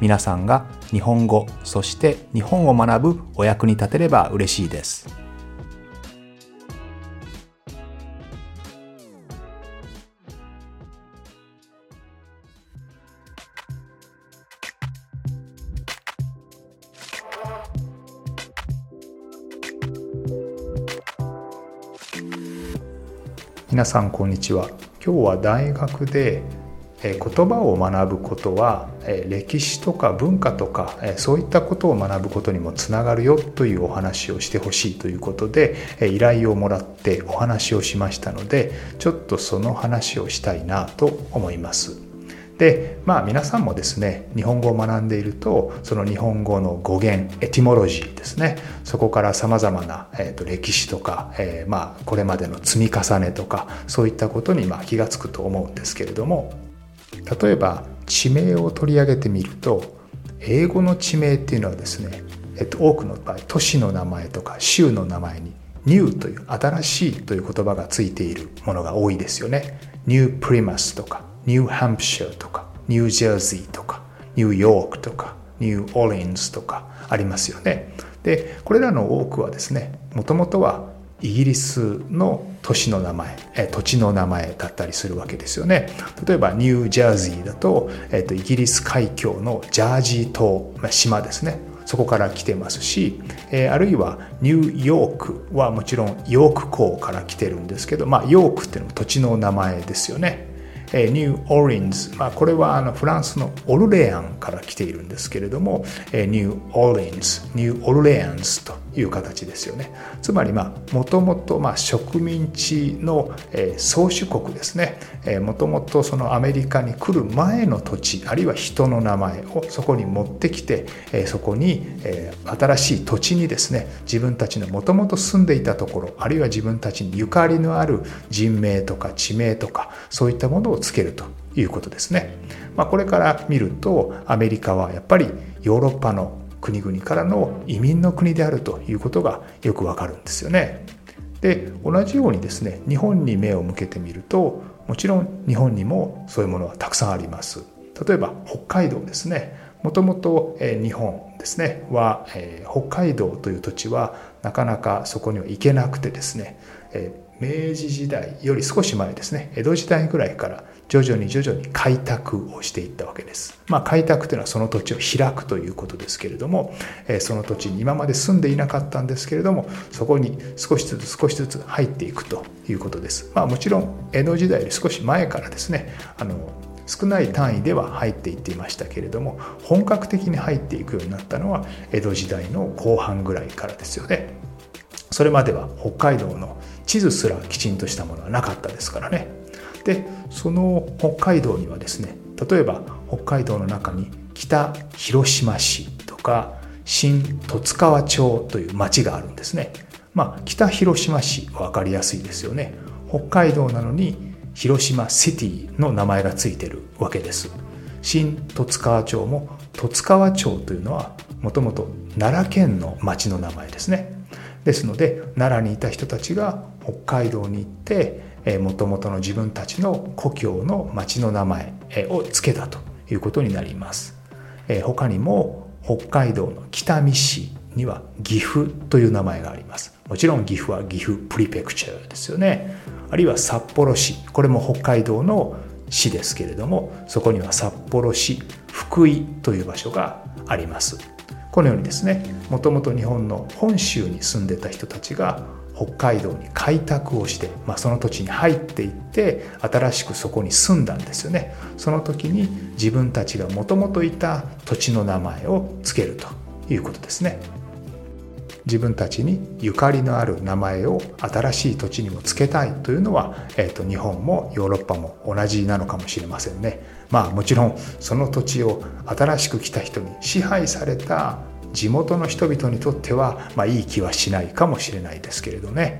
皆さんが日本語そして日本を学ぶお役に立てれば嬉しいです。皆さんこんにちは。今日は大学で言葉を学ぶことは歴史とか文化とかそういったことを学ぶことにもつながるよというお話をしてほしいということで依頼をもらってお話をしましたのでちょっとその話をしたいなと思います。でまあ皆さんもですね日本語を学んでいるとその日本語の語源エティモロジーですねそこからさまざまな、えーと、歴史とか、えー、まあこれまでの積み重ねとかそういったことにまあ気が付くと思うんですけれども例えば地名を取り上げてみると英語の地名っていうのはですね、えっと、多くの場合都市の名前とか州の名前に new という新しいという言葉がついているものが多いですよね。ニュープリマスとかニューハンプシャーとかニュージャージーとかニューヨークとかニューオーリンズとかありますよね。でこれらの多くはですねもともとはイギリスの都市の名前え土地の名前だったりするわけですよね。例えばニュージャージーだと、えっと、イギリス海峡のジャージー島、まあ、島ですね。そこから来てますし、えー、あるいはニューヨークはもちろんヨーク公から来てるんですけど、まあ、ヨークっていうのも土地の名前ですよね。えニューオーリンズ、まあ、これはあのフランスのオルレアンから来ているんですけれども、えニューオーリンズニューオルレアンズという形ですよね。つまりもともと植民地の、え、宗主国ですね。もともとそのアメリカに来る前の土地あるいは人の名前をそこに持ってきて、え、そこに、え、新しい土地にですね自分たちのもともと住んでいたところあるいは自分たちにゆかりのある人名とか地名とかそういったものをつけるということですね。まあ、これから見るとアメリカはやっぱりヨーロッパの国々からの移民の国であるということがよくわかるんですよね。で同じようにですね日本に目を向けてみるともちろん日本にもそういうものはたくさんあります。例えば北海道ですねもともと日本ですねは北海道という土地はなかなかそこには行けなくてですね明治時代より少し前ですね江戸時代ぐらいから徐々に徐々に開拓をしていったわけです。まあ、開拓というのはその土地を開くということですけれども、その土地に今まで住んでいなかったんですけれどもそこに少しずつ少しずつ入っていくということです。まあ、もちろん江戸時代より少し前からですねあの少ない単位では入っていっていましたけれども本格的に入っていくようになったのは江戸時代の後半ぐらいからですよね。それまでは北海道の地図すらきちんとしたものはなかったですからね。でその北海道にはですね例えば北海道の中に北広島市とか新十津川町という町があるんですね。まあ、北広島市は分かりやすいですよね。北海道なのに広島シティの名前がついてるわけです。新十津川町も十津川町というのはもともと奈良県の町の名前ですね。ですので奈良にいた人たちが北海道に行ってもともとの自分たちの故郷の町の名前を付けたということになります。他にも北海道の北見市には岐阜という名前があります。もちろん岐阜は岐阜プリペクチャーですよね。あるいは札幌市、これも北海道の市ですけれども、そこには札幌市福井という場所があります。このようにですね、もともと日本の本州に住んでた人たちが北海道に開拓をして、まあ、その土地に入っていって新しくそこに住んだんですよね。その時に自分たちがもともといた土地の名前を付けるということですね。自分たちにゆかりのある名前を新しい土地にも付けたいというのは、えーと、日本もヨーロッパも同じなのかもしれませんね。まあもちろんその土地を新しく来た人に支配された地元の人々にとっては、まあ、いい気はしないかもしれないですけれどね、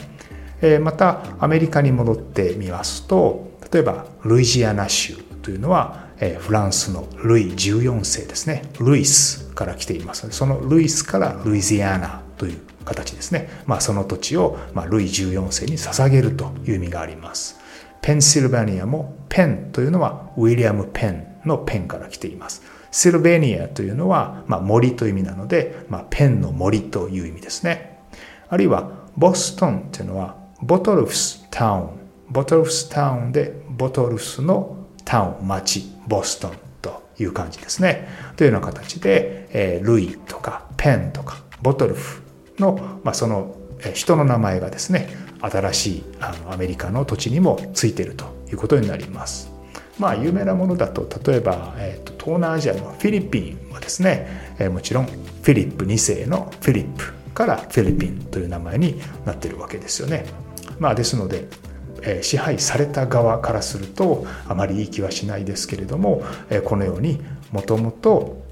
えー、またアメリカに戻ってみますと例えばルイジアナ州というのは、えー、フランスのルイ14世ですね。ルイスから来ていますのでそのルイスからルイジアナという形ですね、まあ、その土地を、まあ、ルイ14世に捧げるという意味があります。ペンシルバニアもペンというのはウィリアム・ペンのペンから来ています。シルベニアというのは、まあ、森という意味なので、まあ、ペンの森という意味ですね。あるいはボストンというのはボトルフスタウンボトルフスタウンでボトルフスのタウン町ボストンという感じですね。というような形で、えー、ルイとかペンとかボトルフの、まあ、その人の名前がですね新しいあのアメリカの土地にもついてるということになります。まあ有名なものだと例えば、えーと、東南アジアのフィリピンはですね、えー、もちろんフィリップ2世のフィリップからフィリピンという名前になってるわけですよね。まあ、ですので、え、支配された側からするとあまりいい気はしないですけれども、え、このようにもともと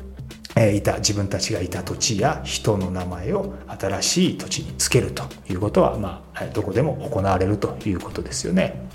いた自分たちがいた土地や人の名前を新しい土地につけるということは、まあ、どこでも行われるということですよね。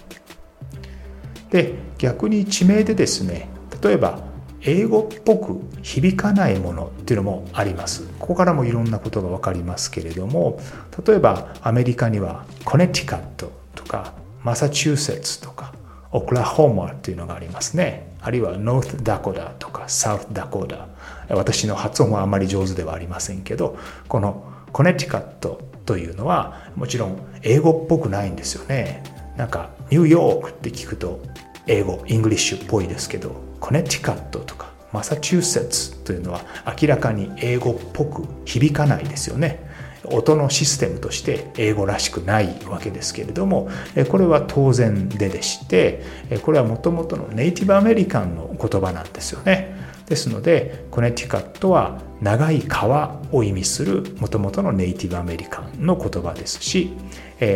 で逆に地名でですね例えば英語っぽく響かないものっていうのもあります。ここからもいろんなことが分かりますけれども例えばアメリカにはコネティカットとかマサチューセッツとかオクラホーマっていうのがありますね。あるいはノースダコダとかサウスダコダ。私の発音はあまり上手ではありませんけど、このコネティカットというのはもちろん英語っぽくないんですよね。なんかニューヨークって聞くと英語、 English っぽいですけど、コネティカットとかマサチューセッツというのは明らかに英語っぽく響かないですよね。音のシステムとして英語らしくないわけですけれどもこれは当然ででしてこれはもともとのネイティブアメリカンの言葉なんですよね。ですのでコネティカットは長い川を意味するもともとのネイティブアメリカンの言葉ですし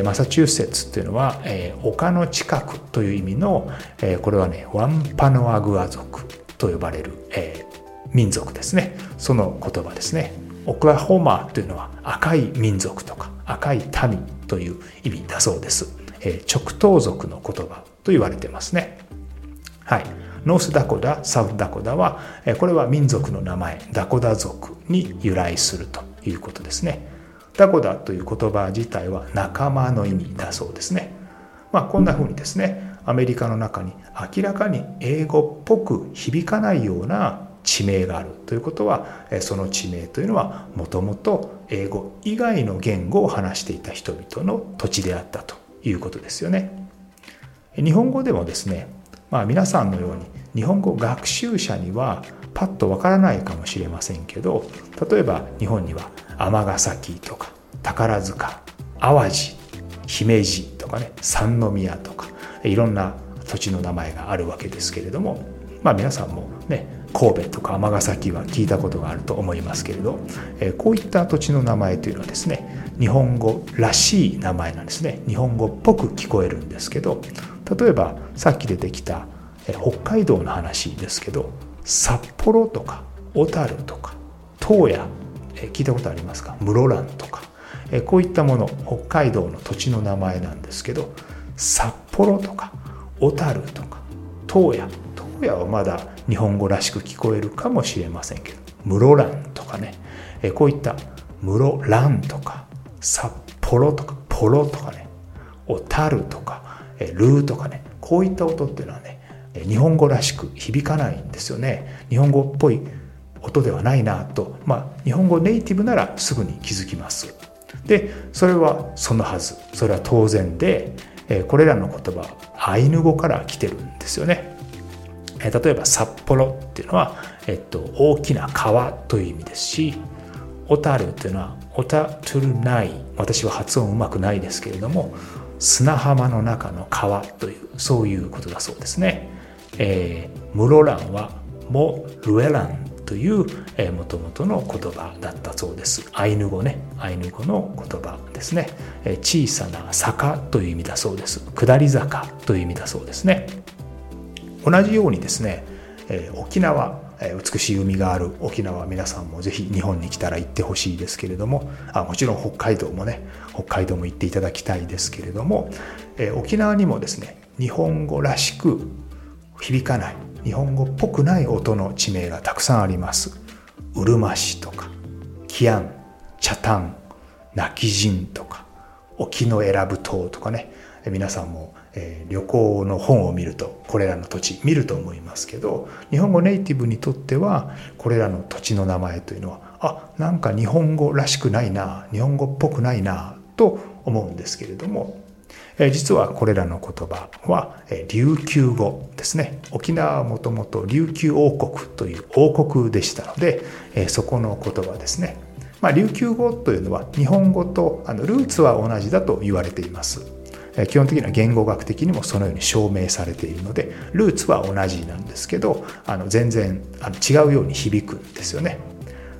マサチューセッツっていうのは丘の近くという意味のこれはねワンパノアグア族と呼ばれる民族ですねその言葉ですねオクラホマーというのは赤い民族とか赤い民という意味だそうです。直東族の言葉と言われてますね。はい。ノースダコダ、サウダコダは、これは民族の名前、ダコダ族に由来するということですね。ダコダという言葉自体は仲間の意味だそうですね。まあ、こんな風にですね、アメリカの中に明らかに英語っぽく響かないような地名があるということはその地名というのはもともと英語以外の言語を話していた人々の土地であったということですよね。日本語でもですね、まあ、皆さんのように日本語学習者にはパッとわからないかもしれませんけど例えば日本には尼崎とか宝塚淡路姫路とかね三宮とかいろんな土地の名前があるわけですけれどもまあ皆さんもね神戸とか尼崎は聞いたことがあると思いますけれど、えこういった土地の名前というのはですね日本語らしい名前なんですね。日本語っぽく聞こえるんですけど例えばさっき出てきた北海道の話ですけど札幌とか小樽とか洞爺聞いたことありますか？室蘭とか。こういったもの北海道の土地の名前なんですけど札幌とか小樽とか洞爺洞爺はまだ日本語らしく聞こえるかもしれませんけど室蘭とかね。こういった室蘭とか札幌とかポロとかね。小樽とかルーとかね。こういった音っていうのはね日本語らしく響かないんですよね。日本語っぽい音ではないなと。まあ日本語ネイティブならすぐに気づきます。でそれはそのはず。それは当然でこれらの言葉アイヌ語から来てるんですよね。例えば札幌っていうのは、えっと、大きな川という意味ですし小樽というのはオタトゥルナイ私は発音うまくないですけれども砂浜の中の川というそういうことだそうですね。えー、室蘭はモルエランというもともとの言葉だったそうです。アイヌ語ね、アイヌ語の言葉ですね。えー、小さな坂という意味だそうです。下り坂という意味だそうですね。同じようにですね、えー、沖縄美しい海がある沖縄皆さんもぜひ日本に来たら行ってほしいですけれどもあもちろん北海道もね北海道も行っていただきたいですけれども、え沖縄にもですね日本語らしく響かない。日本語っぽくない音の地名がたくさんあります。うるま市とかキアンチャタン泣き人とか沖永良部島とかね。皆さんも、えー、旅行の本を見るとこれらの土地見ると思いますけど日本語ネイティブにとってはこれらの土地の名前というのはあなんか日本語らしくないな日本語っぽくないなと思うんですけれども実はこれらの言葉は琉球語ですね。沖縄はもともと琉球王国という王国でしたのでそこの言葉ですね、まあ、琉球語というのは日本語とあのルーツは同じだと言われています。基本的には言語学的にもそのように証明されているのでルーツは同じなんですけどあの全然あの違うように響くんですよね、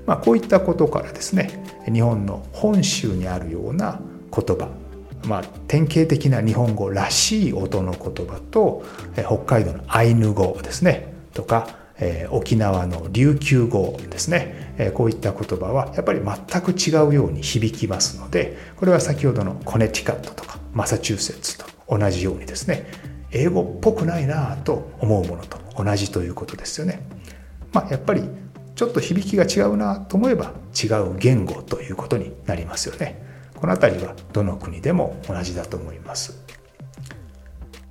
まあ、こういったことからですね日本の本州にあるような言葉まあ、典型的な日本語らしい音の言葉と、え北海道のアイヌ語ですねとか、えー、沖縄の琉球語ですね、えー、こういった言葉はやっぱり全く違うように響きますのでこれは先ほどのコネティカットとかマサチューセッツと同じようにですね英語っぽくないなと思うものと同じということですよね。まあ、やっぱりちょっと響きが違うなと思えば違う言語ということになりますよね。この辺りはどの国でも同じだと思います。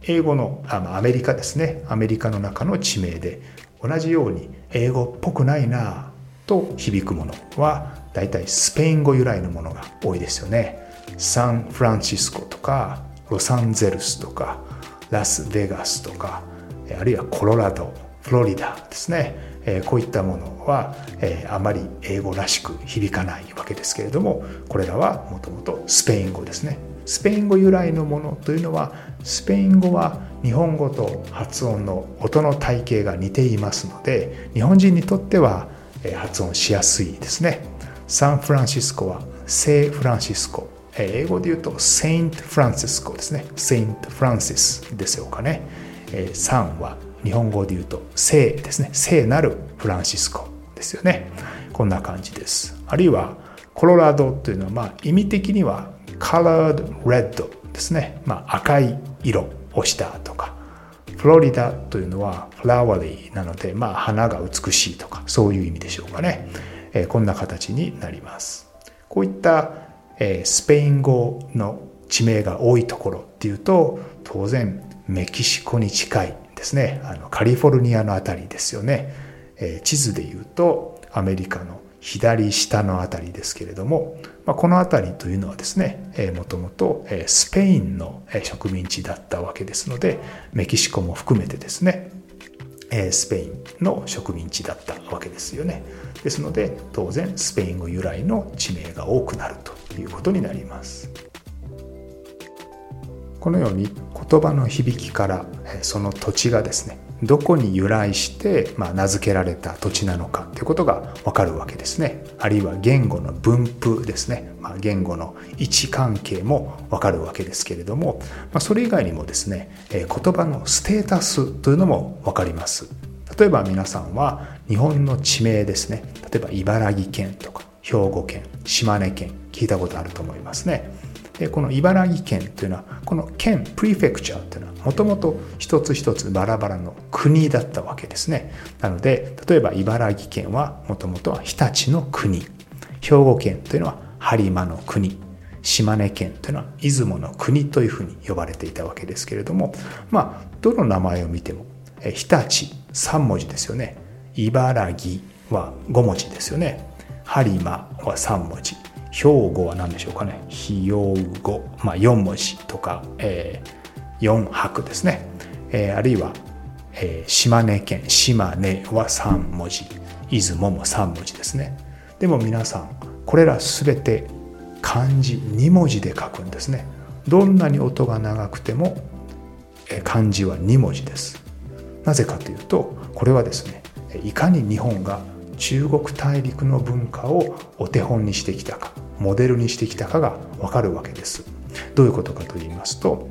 英語のあアメリカですねアメリカの中の地名で同じように英語っぽくないなと響くものはだいたいスペイン語由来のものが多いですよね。サンフランシスコとかロサンゼルスとかラスベガスとかあるいはコロラドフロリダですねえこういったものは、えあまり英語らしく響かないわけですけれどもこれらはもともとスペイン語ですね。スペイン語由来のものというのはスペイン語は日本語と発音の音の体系が似ていますので日本人にとっては発音しやすいですね。サンフランシスコは聖フランシスコ。英語で言うとセイント・フランシスコですね。セイント・フランシスですよかね。サンは日本語で言うと聖ですね。聖なるフランシスコですよね。こんな感じです。あるいはコロラドというのはまあ意味的には colored red ですね、まあ、赤い色をしたとかフロリダというのはフラワリーなので、まあ、花が美しいとかそういう意味でしょうかね、えー、こんな形になります。こういった、えー、スペイン語の地名が多いところっていうと当然メキシコに近いですねあのカリフォルニアの辺りですよね、えー、地図でいうとアメリカの左下の辺りですけれども、まあ、この辺りというのはですね、えー、もともとスペインの植民地だったわけですのでメキシコも含めてですねスペインの植民地だったわけですよね。ですので当然スペイン語由来の地名が多くなるということになります。このように言葉の響きからその土地がですねどこに由来して、まあ、名付けられた土地なのかということがわかるわけですね。あるいは言語の分布ですね、まあ、言語の位置関係もわかるわけですけれども、まあ、それ以外にもですね言葉のステータスというのもわかります。例えば皆さんは日本の地名ですね。例えば茨城県とか兵庫県島根県聞いたことあると思いますね。でこの茨城県というのはこの県プリフェクチャーというのはもともと一つ一つバラバラの国だったわけですね。なので例えば茨城県はもともとは日立の国。兵庫県というのは播磨の国。島根県というのは出雲の国というふうに呼ばれていたわけですけれどもまあどの名前を見ても日立3文字ですよね。茨城は5文字ですよね。播磨は3文字。兵庫は何でしょうかね？ひよう語、まあ、4文字とか、えー、4拍ですね、えー、あるいは、えー、島根県。島根は3文字。出雲も3文字ですね。でも皆さんこれら全て漢字2文字で書くんですね。どんなに音が長くても漢字は2文字です。なぜかというとこれはですねいかに日本が中国大陸の文化をお手本にしてきたか。モデルにしてきたかがわかるわけです。どういうことかと言いますと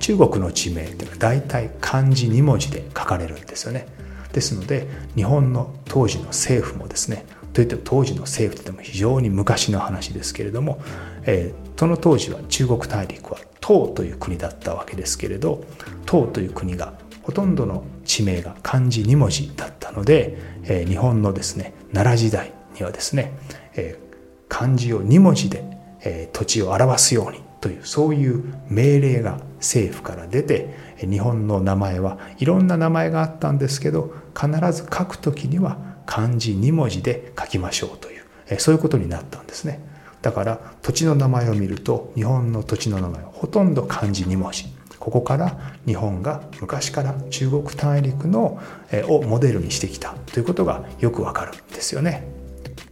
中国の地名っていうのは大体漢字2文字で書かれるんですよね。ですので日本の当時の政府もですねといっても当時の政府といっても非常に昔の話ですけれども、えー、その当時は中国大陸は唐という国だったわけですけれど唐という国がほとんどの地名が漢字2文字だったので、えー、日本のですね奈良時代にはですね、えー、漢字を2文字で、え、土地を表すようにというそういう命令が政府から出て日本の名前はいろんな名前があったんですけど必ず書く時には漢字2文字で書きましょうというそういうことになったんですね。だから土地の名前を見ると日本の土地の名前はほとんど漢字2文字。ここから日本が昔から中国大陸のをモデルにしてきたということがよくわかるんですよね。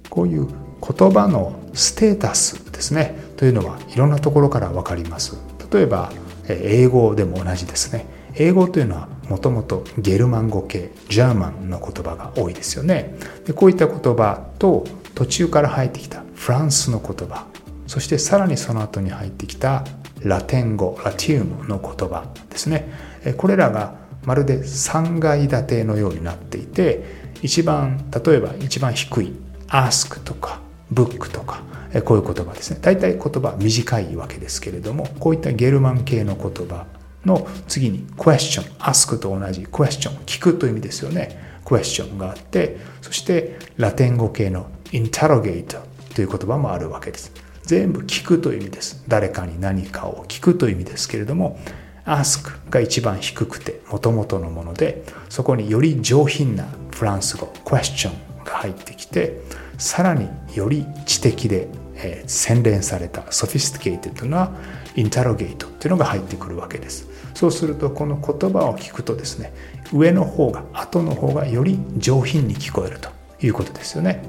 こういう言葉のステータスですね。というのはいろんなところから分かります。例えば英語でも同じですね。英語というのはもともとゲルマン語系ジャーマンの言葉が多いですよね。でこういった言葉と途中から入ってきたフランスの言葉そしてさらにその後に入ってきたラテン語ラティウムの言葉ですね。これらがまるで3階建てのようになっていて一番例えば一番低い ask とか book とかこういう言葉ですね。大体言葉短いわけですけれどもこういったゲルマン系の言葉の次に question ask と同じ question 聞くという意味ですよね。question があってそしてラテン語系の interrogate という言葉もあるわけです。全部聞くという意味です。誰かに何かを聞くという意味ですけれども ask が一番低くてもともとのものでそこにより上品なフランス語 question が入ってきてさらにより知的で、えー、洗練された sophisticated なインタロゲートっていうのが入ってくるわけです。そうするとこの言葉を聞くとですね上の方が後の方がより上品に聞こえるということですよね、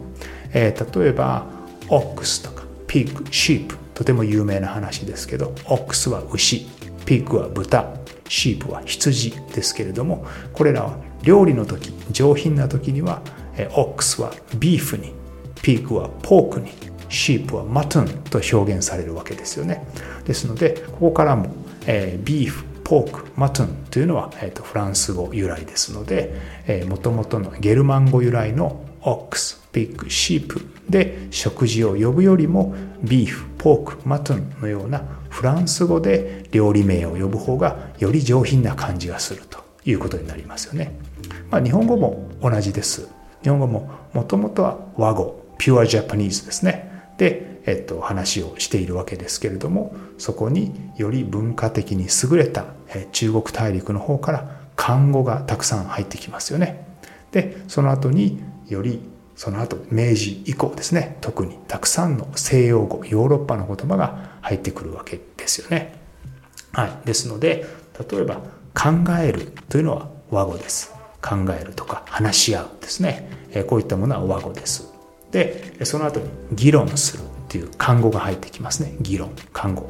えー、例えばオックスとかピークシープとても有名な話ですけどオックスは牛ピークは豚シープは羊ですけれどもこれらは料理の時上品な時には ox は beef に pig は pork に sheep は mutton と表現されるわけですよね。ですのでここからも、えー、 beef pork mutton というのは、えーと、フランス語由来ですのでもともとのゲルマン語由来の ox pig sheep で食事を呼ぶよりも beef pork mutton のようなフランス語で料理名を呼ぶ方がより上品な感じがするということになりますよね、まあ、日本語も同じです。日本語ももともとは和語。ピュアジャパニーズですねで、えっと、話をしているわけですけれどもそこにより文化的に優れた中国大陸の方から漢語がたくさん入ってきますよね。でその後によりその後明治以降ですね特にたくさんの西洋語ヨーロッパの言葉が入ってくるわけですよね。はい、ですので例えば考えるというのは和語です。考えるとか話し合うですねこういったものは和語です。でその後に議論するっていう漢語が入ってきますね。議論漢語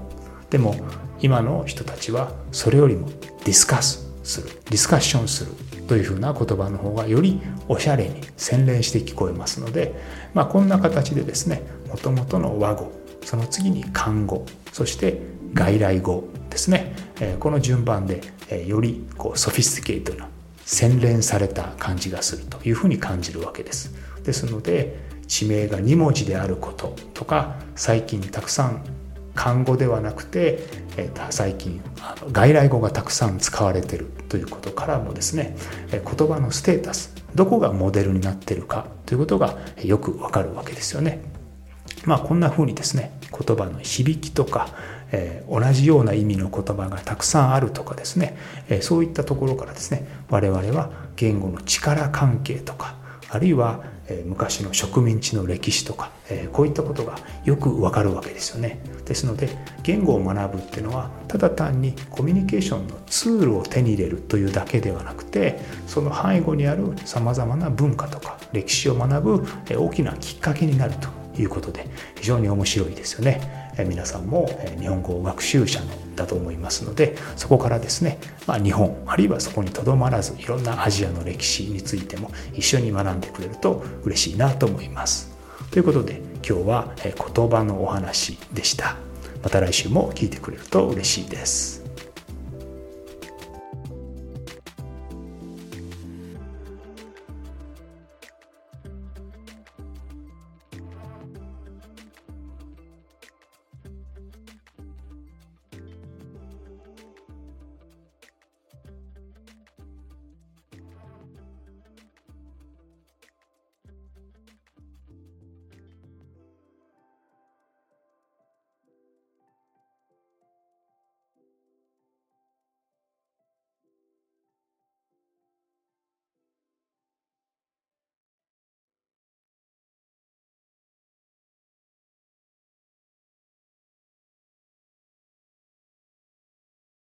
でも今の人たちはそれよりもディスカスするディスカッションするというふうな言葉の方がよりおしゃれに洗練して聞こえますので、まあ、こんな形でですねもともとの和語その次に漢語そして外来語ですねこの順番でよりこうソフィスティケートな洗練された感じがするというふうに感じるわけです。ですので地名が2文字であることとか最近たくさん漢語ではなくて、えー、最近外来語がたくさん使われてるということからもですね言葉のステータスどこがモデルになってるかということがよくわかるわけですよね。まあこんな風にですね言葉の響きとか、えー、同じような意味の言葉がたくさんあるとかですね、えー、そういったところからですね我々は言語の力関係とかあるいは昔の植民地の歴史とかこういったことがよくわかるわけですよねですので言語を学ぶっていうのはただ単にコミュニケーションのツールを手に入れるというだけではなくてその背後にあるさまざまな文化とか歴史を学ぶ大きなきっかけになるということで非常に面白いですよね。皆さんも日本語学習者だと思いますのでそこからですね、まあ、日本あるいはそこにとどまらずいろんなアジアの歴史についても一緒に学んでくれると嬉しいなと思います。ということで今日は言葉のお話でした。また来週も聞いてくれると嬉しいです。